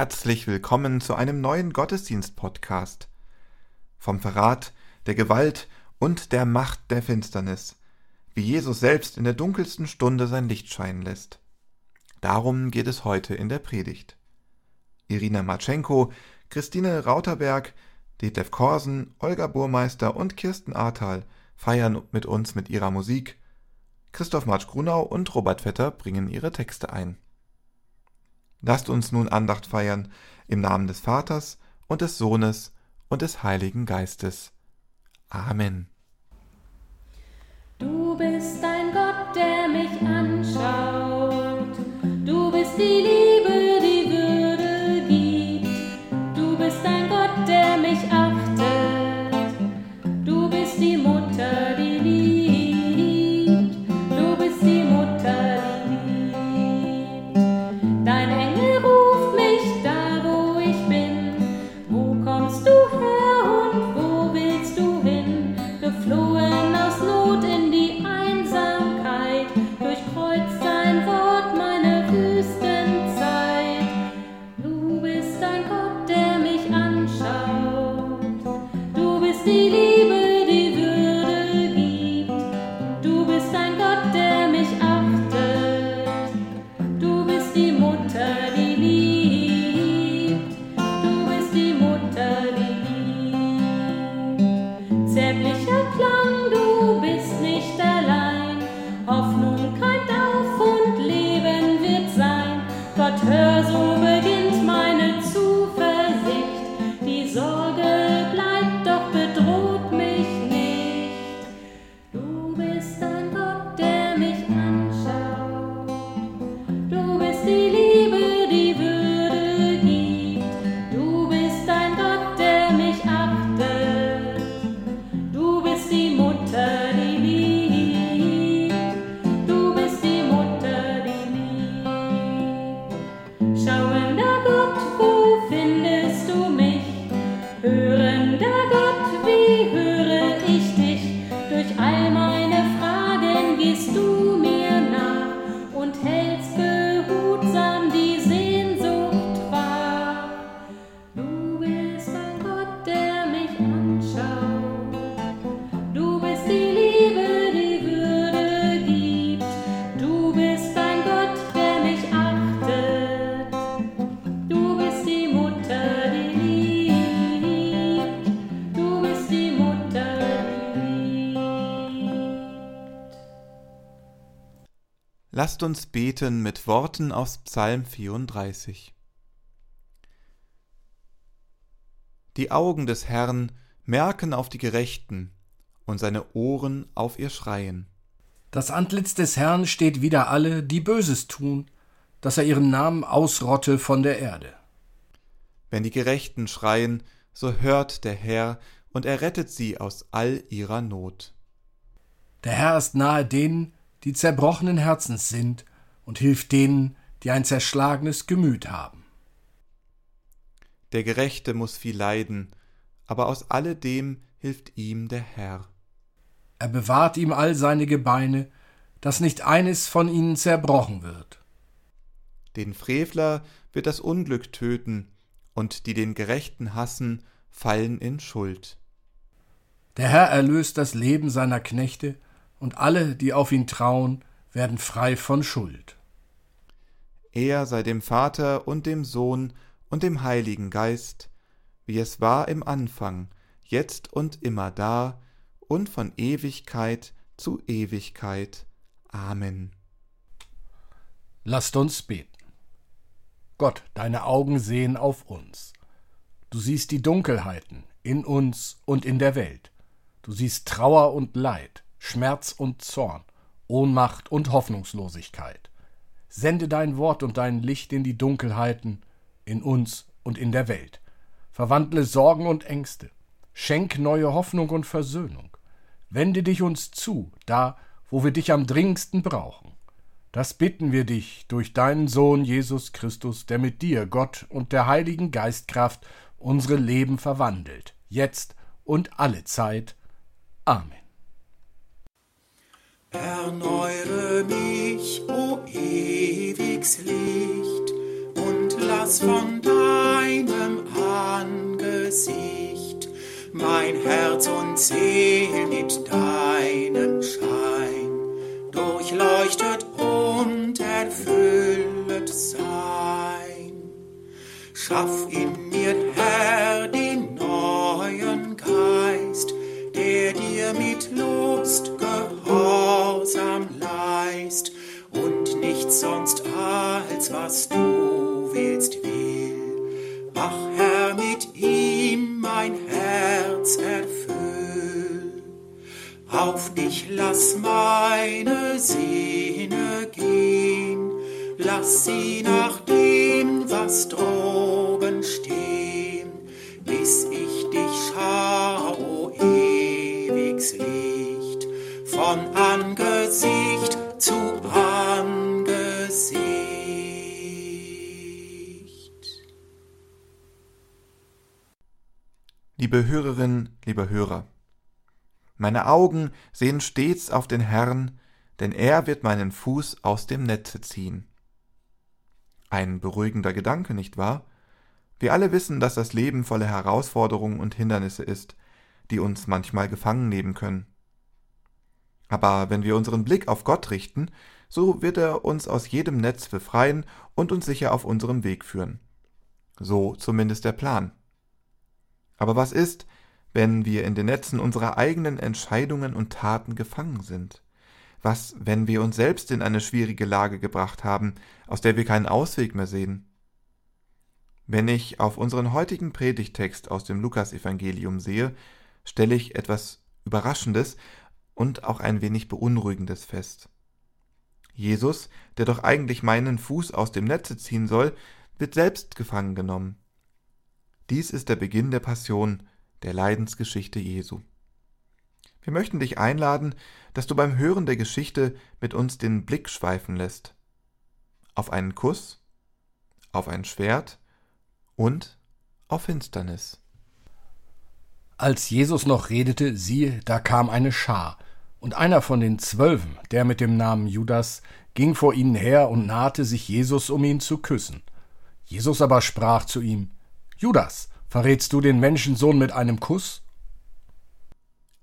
Herzlich willkommen zu einem neuen Gottesdienst-Podcast. Vom Verrat, der Gewalt und der Macht der Finsternis, wie Jesus selbst in der dunkelsten Stunde sein Licht scheinen lässt. Darum geht es heute in der Predigt. Irina Matschenko, Christine Rauterberg, Detlef Korsen, Olga Burmeister und Kirsten Ahrtal feiern mit uns mit ihrer Musik. Christoph Marsch-Grunau und Robert Vetter bringen ihre Texte ein. Lasst uns nun Andacht feiern im Namen des Vaters und des Sohnes und des Heiligen Geistes. Amen. Du bist ein Gott, der mich anschaut. Du bist die Liebe. Lasst uns beten mit Worten aus Psalm 34. Die Augen des Herrn merken auf die Gerechten und seine Ohren auf ihr Schreien. Das Antlitz des Herrn steht wider alle, die Böses tun, dass er ihren Namen ausrotte von der Erde. Wenn die Gerechten schreien, so hört der Herr und er rettet sie aus all ihrer Not. Der Herr ist nahe denen, die zerbrochenen Herzens sind, und hilft denen, die ein zerschlagenes Gemüt haben. Der Gerechte muss viel leiden, aber aus alledem hilft ihm der Herr. Er bewahrt ihm all seine Gebeine, dass nicht eines von ihnen zerbrochen wird. Den Frevler wird das Unglück töten, und die den Gerechten hassen, fallen in Schuld. Der Herr erlöst das Leben seiner Knechte, und alle, die auf ihn trauen, werden frei von Schuld. Er sei dem Vater und dem Sohn und dem Heiligen Geist, wie es war im Anfang, jetzt und immer da und von Ewigkeit zu Ewigkeit. Amen. Lasst uns beten. Gott, deine Augen sehen auf uns. Du siehst die Dunkelheiten in uns und in der Welt. Du siehst Trauer und Leid. Schmerz und Zorn, Ohnmacht und Hoffnungslosigkeit. Sende dein Wort und dein Licht in die Dunkelheiten, in uns und in der Welt. Verwandle Sorgen und Ängste. Schenk neue Hoffnung und Versöhnung. Wende dich uns zu, da, wo wir dich am dringendsten brauchen. Das bitten wir dich durch deinen Sohn Jesus Christus, der mit dir, Gott und der Heiligen Geistkraft unsere Leben verwandelt, jetzt und alle Zeit. Amen. Erneuere mich, o ewigs Licht, und lass von deinem Angesicht, mein Herz und Seel mit deinem Schein durchleuchtet und erfüllet sein. Schaff in was du willst will. Mach, Herr, mit ihm mein Herz erfüll. Auf dich lass meine Sehne gehen, lass sie nach dem, was droben stehen, bis ich dich schau, ewigs Licht, von Angesicht Liebe Hörerinnen, lieber Hörer, meine Augen sehen stets auf den Herrn, denn er wird meinen Fuß aus dem Netze ziehen. Ein beruhigender Gedanke, nicht wahr? Wir alle wissen, dass das Leben voller Herausforderungen und Hindernisse ist, die uns manchmal gefangen nehmen können. Aber wenn wir unseren Blick auf Gott richten, so wird er uns aus jedem Netz befreien und uns sicher auf unserem Weg führen. So zumindest der Plan. Aber was ist, wenn wir in den Netzen unserer eigenen Entscheidungen und Taten gefangen sind? Was, wenn wir uns selbst in eine schwierige Lage gebracht haben, aus der wir keinen Ausweg mehr sehen? Wenn ich auf unseren heutigen Predigtext aus dem Lukasevangelium sehe, stelle ich etwas Überraschendes und auch ein wenig Beunruhigendes fest. Jesus, der doch eigentlich meinen Fuß aus dem Netze ziehen soll, wird selbst gefangen genommen. Dies ist der Beginn der Passion, der Leidensgeschichte Jesu. Wir möchten dich einladen, dass du beim Hören der Geschichte mit uns den Blick schweifen lässt. Auf einen Kuss, auf ein Schwert und auf Finsternis. Als Jesus noch redete, siehe, da kam eine Schar, und einer von den Zwölfen, der mit dem Namen Judas, ging vor ihnen her und nahte sich Jesus, um ihn zu küssen. Jesus aber sprach zu ihm, Judas, verrätst du den Menschensohn mit einem Kuss?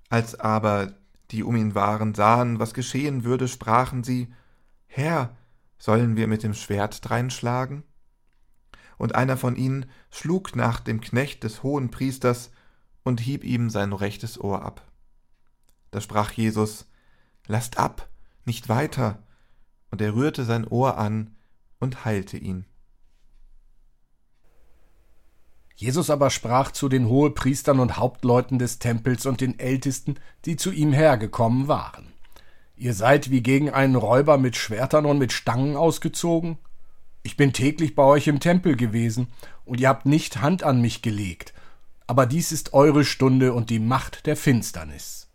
Als aber die um ihn waren, sahen, was geschehen würde, sprachen sie, Herr, sollen wir mit dem Schwert dreinschlagen? Und einer von ihnen schlug nach dem Knecht des hohen Priesters und hieb ihm sein rechtes Ohr ab. Da sprach Jesus, Lasst ab, nicht weiter, und er rührte sein Ohr an und heilte ihn. Jesus aber sprach zu den Hohepriestern und Hauptleuten des Tempels und den Ältesten, die zu ihm hergekommen waren. Ihr seid wie gegen einen Räuber mit Schwertern und mit Stangen ausgezogen? Ich bin täglich bei euch im Tempel gewesen, und ihr habt nicht Hand an mich gelegt, aber dies ist eure Stunde und die Macht der Finsternis.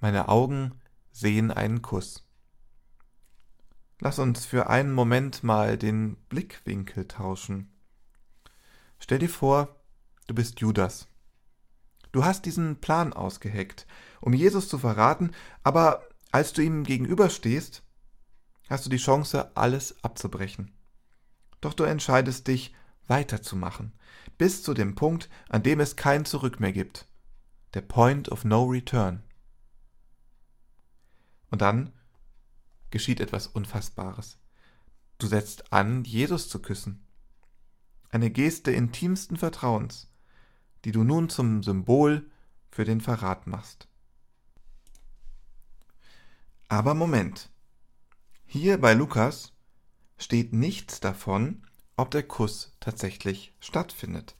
Meine Augen sehen einen Kuss. Lass uns für einen Moment mal den Blickwinkel tauschen. Stell dir vor, du bist Judas. Du hast diesen Plan ausgeheckt, um Jesus zu verraten, aber als du ihm gegenüberstehst, hast du die Chance, alles abzubrechen. Doch du entscheidest dich, weiterzumachen, bis zu dem Punkt, an dem es kein Zurück mehr gibt. Der Point of No Return. Und dann geschieht etwas Unfassbares. Du setzt an, Jesus zu küssen. Eine Geste intimsten Vertrauens, die du nun zum Symbol für den Verrat machst. Aber Moment. Hier bei Lukas steht nichts davon, ob der Kuss tatsächlich stattfindet.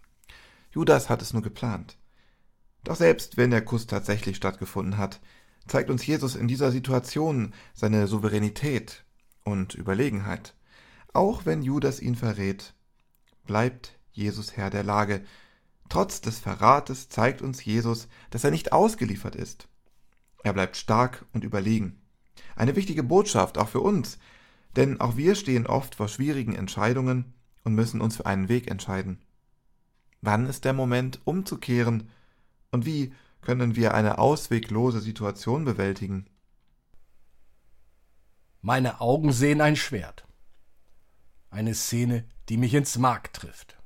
Judas hat es nur geplant. Doch selbst wenn der Kuss tatsächlich stattgefunden hat, zeigt uns Jesus in dieser Situation seine Souveränität und Überlegenheit. Auch wenn Judas ihn verrät, bleibt Jesus Herr der Lage. Trotz des Verrates zeigt uns Jesus, dass er nicht ausgeliefert ist. Er bleibt stark und überlegen. Eine wichtige Botschaft auch für uns, denn auch wir stehen oft vor schwierigen Entscheidungen und müssen uns für einen Weg entscheiden. Wann ist der Moment, umzukehren und wie können wir eine ausweglose Situation bewältigen? Meine Augen sehen ein Schwert. Eine Szene, die mich ins Mark trifft.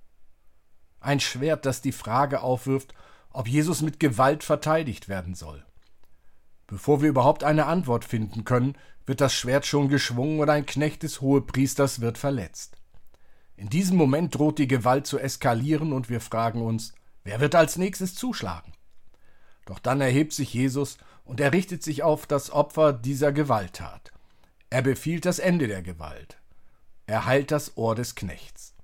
Ein Schwert, das die Frage aufwirft, ob Jesus mit Gewalt verteidigt werden soll. Bevor wir überhaupt eine Antwort finden können, wird das Schwert schon geschwungen und ein Knecht des Hohepriesters wird verletzt. In diesem Moment droht die Gewalt zu eskalieren und wir fragen uns, wer wird als nächstes zuschlagen? Doch dann erhebt sich Jesus und er richtet sich auf das Opfer dieser Gewalttat. Er befiehlt das Ende der Gewalt. Er heilt das Ohr des Knechts.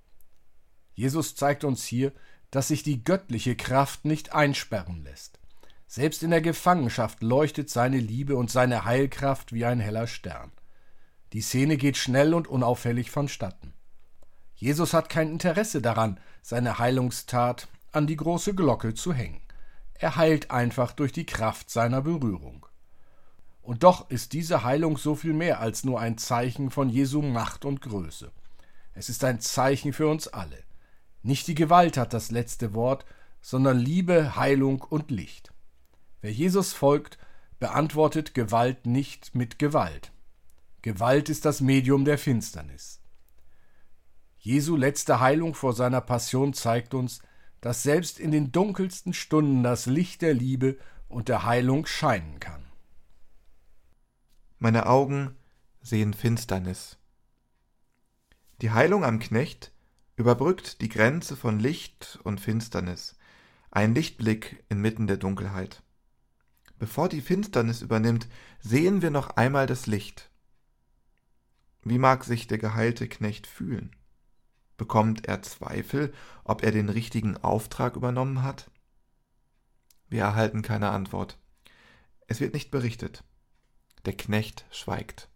Jesus zeigt uns hier, dass sich die göttliche Kraft nicht einsperren lässt. Selbst in der Gefangenschaft leuchtet seine Liebe und seine Heilkraft wie ein heller Stern. Die Szene geht schnell und unauffällig vonstatten. Jesus hat kein Interesse daran, seine Heilungstat an die große Glocke zu hängen. Er heilt einfach durch die Kraft seiner Berührung. Und doch ist diese Heilung so viel mehr als nur ein Zeichen von Jesu Macht und Größe. Es ist ein Zeichen für uns alle. Nicht die Gewalt hat das letzte Wort, sondern Liebe, Heilung und Licht. Wer Jesus folgt, beantwortet Gewalt nicht mit Gewalt. Gewalt ist das Medium der Finsternis. Jesu letzte Heilung vor seiner Passion zeigt uns, dass selbst in den dunkelsten Stunden das Licht der Liebe und der Heilung scheinen. Meine Augen sehen Finsternis. Die Heilung am Knecht überbrückt die Grenze von Licht und Finsternis, ein Lichtblick inmitten der Dunkelheit. Bevor die Finsternis übernimmt, sehen wir noch einmal das Licht. Wie mag sich der geheilte Knecht fühlen? Bekommt er Zweifel, ob er den richtigen Auftrag übernommen hat? Wir erhalten keine Antwort. Es wird nicht berichtet. Der Knecht schweigt.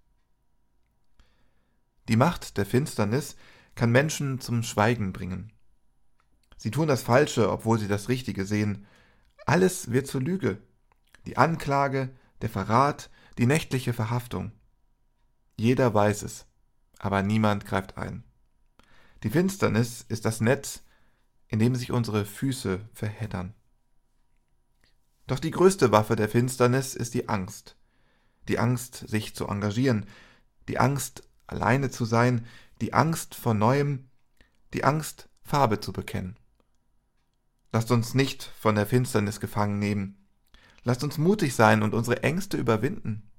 Die Macht der Finsternis kann Menschen zum Schweigen bringen. Sie tun das Falsche, obwohl sie das Richtige sehen. Alles wird zur Lüge. Die Anklage, der Verrat, die nächtliche Verhaftung. Jeder weiß es, aber niemand greift ein. Die Finsternis ist das Netz, in dem sich unsere Füße verheddern. Doch die größte Waffe der Finsternis ist die Angst. Die Angst, sich zu engagieren, die Angst, alleine zu sein, die Angst vor Neuem, die Angst, Farbe zu bekennen. Lasst uns nicht von der Finsternis gefangen nehmen. Lasst uns mutig sein und unsere Ängste überwinden.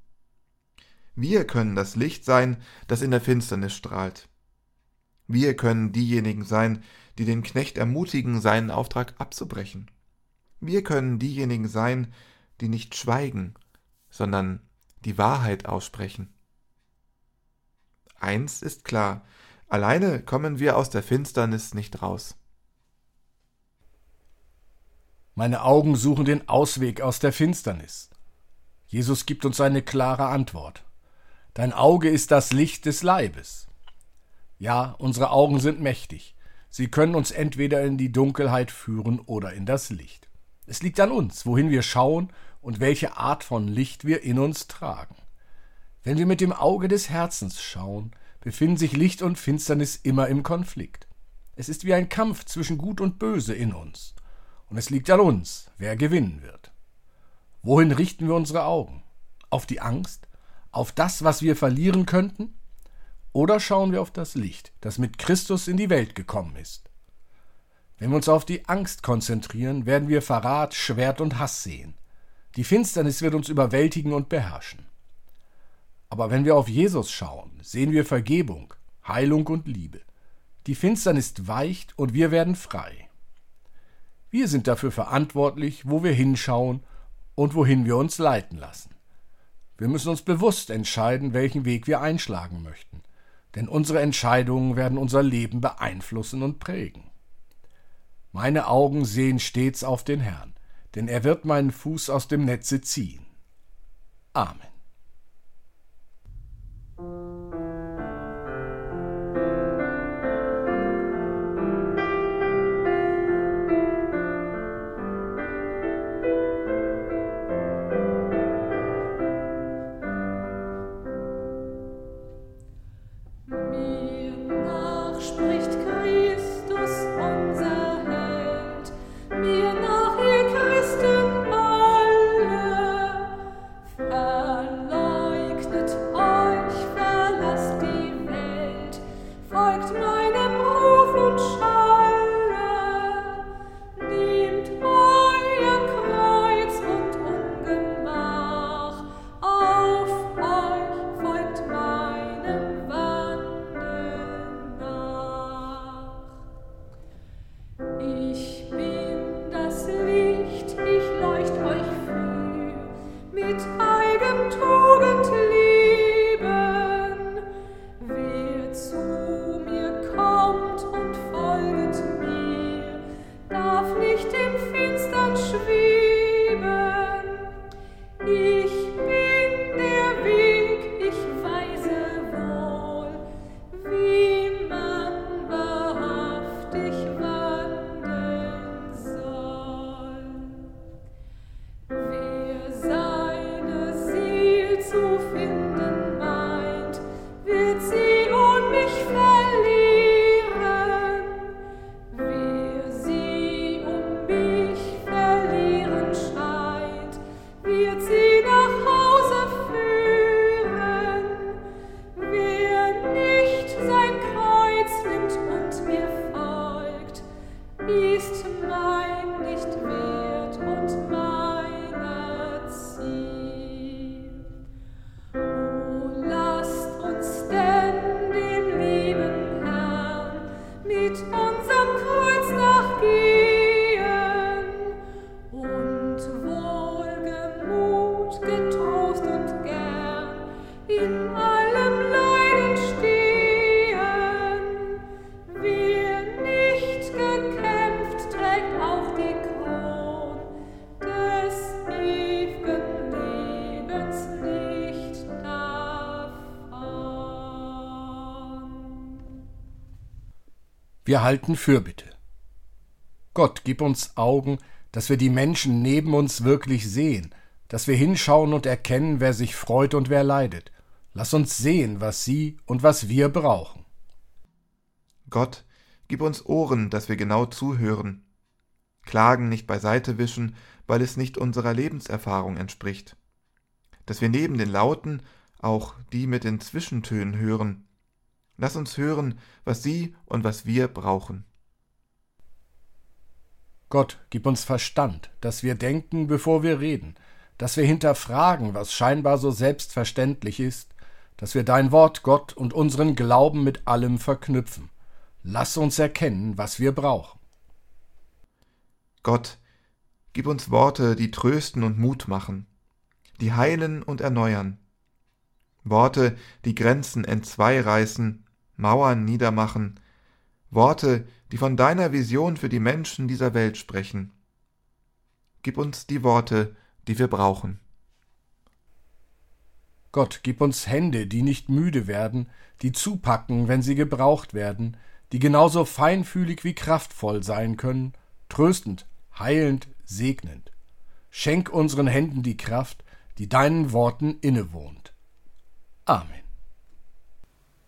Wir können das Licht sein, das in der Finsternis strahlt. Wir können diejenigen sein, die den Knecht ermutigen, seinen Auftrag abzubrechen. Wir können diejenigen sein, die nicht schweigen, sondern die Wahrheit aussprechen. Eins ist klar, alleine kommen wir aus der Finsternis nicht raus. Meine Augen suchen den Ausweg aus der Finsternis. Jesus gibt uns eine klare Antwort. Dein Auge ist das Licht des Leibes. Ja, unsere Augen sind mächtig. Sie können uns entweder in die Dunkelheit führen oder in das Licht. Es liegt an uns, wohin wir schauen und welche Art von Licht wir in uns tragen. Wenn wir mit dem Auge des Herzens schauen, befinden sich Licht und Finsternis immer im Konflikt. Es ist wie ein Kampf zwischen Gut und Böse in uns. Und es liegt an uns, wer gewinnen wird. Wohin richten wir unsere Augen? Auf die Angst? Auf das, was wir verlieren könnten? Oder schauen wir auf das Licht, das mit Christus in die Welt gekommen ist? Wenn wir uns auf die Angst konzentrieren, werden wir Verrat, Schwert und Hass sehen. Die Finsternis wird uns überwältigen und beherrschen. Aber wenn wir auf Jesus schauen, sehen wir Vergebung, Heilung und Liebe. Die Finsternis weicht und wir werden frei. Wir sind dafür verantwortlich, wo wir hinschauen und wohin wir uns leiten lassen. Wir müssen uns bewusst entscheiden, welchen Weg wir einschlagen möchten denn unsere Entscheidungen werden unser Leben beeinflussen und prägen. Meine Augen sehen stets auf den Herrn, denn er wird meinen Fuß aus dem Netze ziehen. Amen. Wir halten Fürbitte. Gott, gib uns Augen, dass wir die Menschen neben uns wirklich sehen, dass wir hinschauen und erkennen, wer sich freut und wer leidet. Lass uns sehen, was sie und was wir brauchen. Gott, gib uns Ohren, dass wir genau zuhören. Klagen nicht beiseite wischen, weil es nicht unserer Lebenserfahrung entspricht. Dass wir neben den Lauten auch die mit den Zwischentönen hören. Lass uns hören, was sie und was wir brauchen. Gott, gib uns Verstand, dass wir denken, bevor wir reden, dass wir hinterfragen, was scheinbar so selbstverständlich ist, dass wir dein Wort, Gott, und unseren Glauben mit allem verknüpfen. Lass uns erkennen, was wir brauchen. Gott, gib uns Worte, die trösten und Mut machen, die heilen und erneuern. Worte, die Grenzen entzweireißen, Mauern niedermachen, Worte, die von deiner Vision für die Menschen dieser Welt sprechen. Gib uns die Worte, die wir brauchen. Gott, gib uns Hände, die nicht müde werden, die zupacken, wenn sie gebraucht werden, die genauso feinfühlig wie kraftvoll sein können, tröstend, heilend, segnend. Schenk unseren Händen die Kraft, die deinen Worten innewohnt. Amen.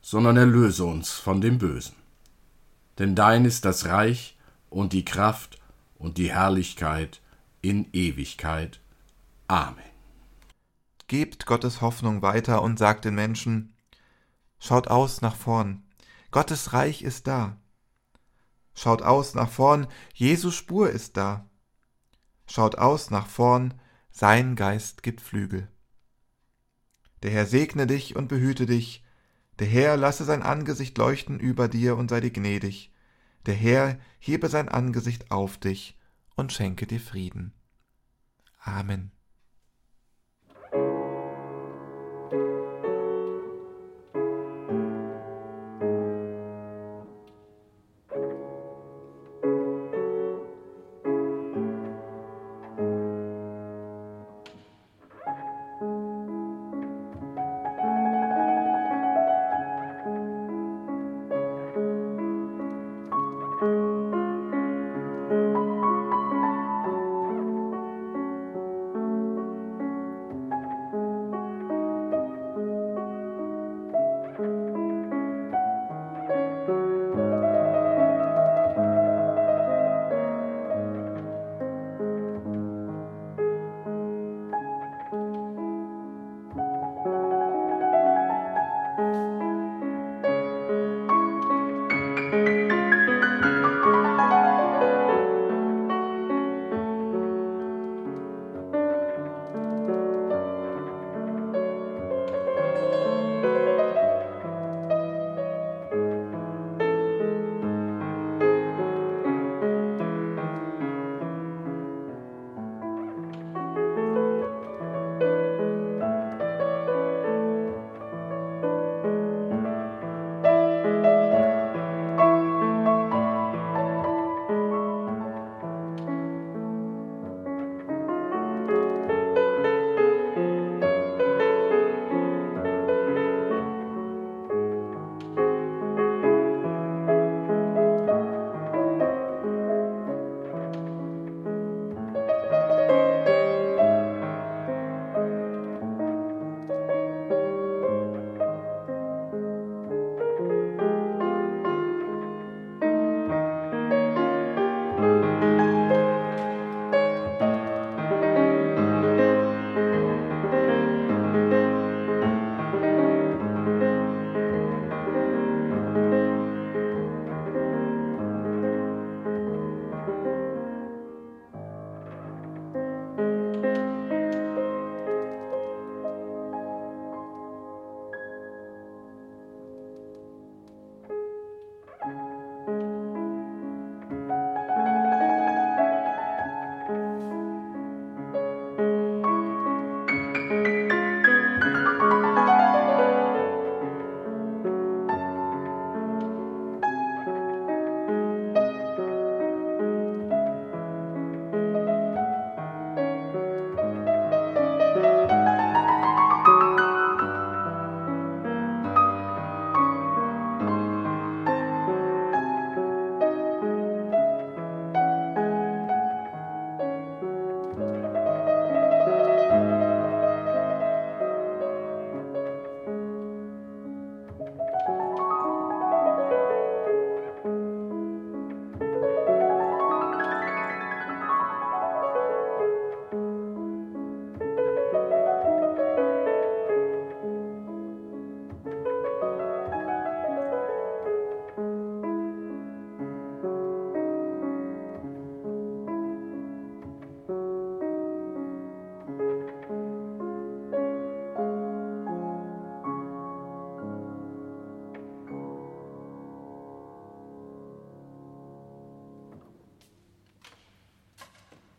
sondern erlöse uns von dem Bösen denn dein ist das Reich und die Kraft und die Herrlichkeit in Ewigkeit. Amen. Gebt Gottes Hoffnung weiter und sagt den Menschen, schaut aus nach vorn, Gottes Reich ist da. Schaut aus nach vorn, Jesu Spur ist da. Schaut aus nach vorn, sein Geist gibt Flügel. Der Herr segne dich und behüte dich, der Herr lasse sein Angesicht leuchten über dir und sei dir gnädig. Der Herr hebe sein Angesicht auf dich und schenke dir Frieden. Amen.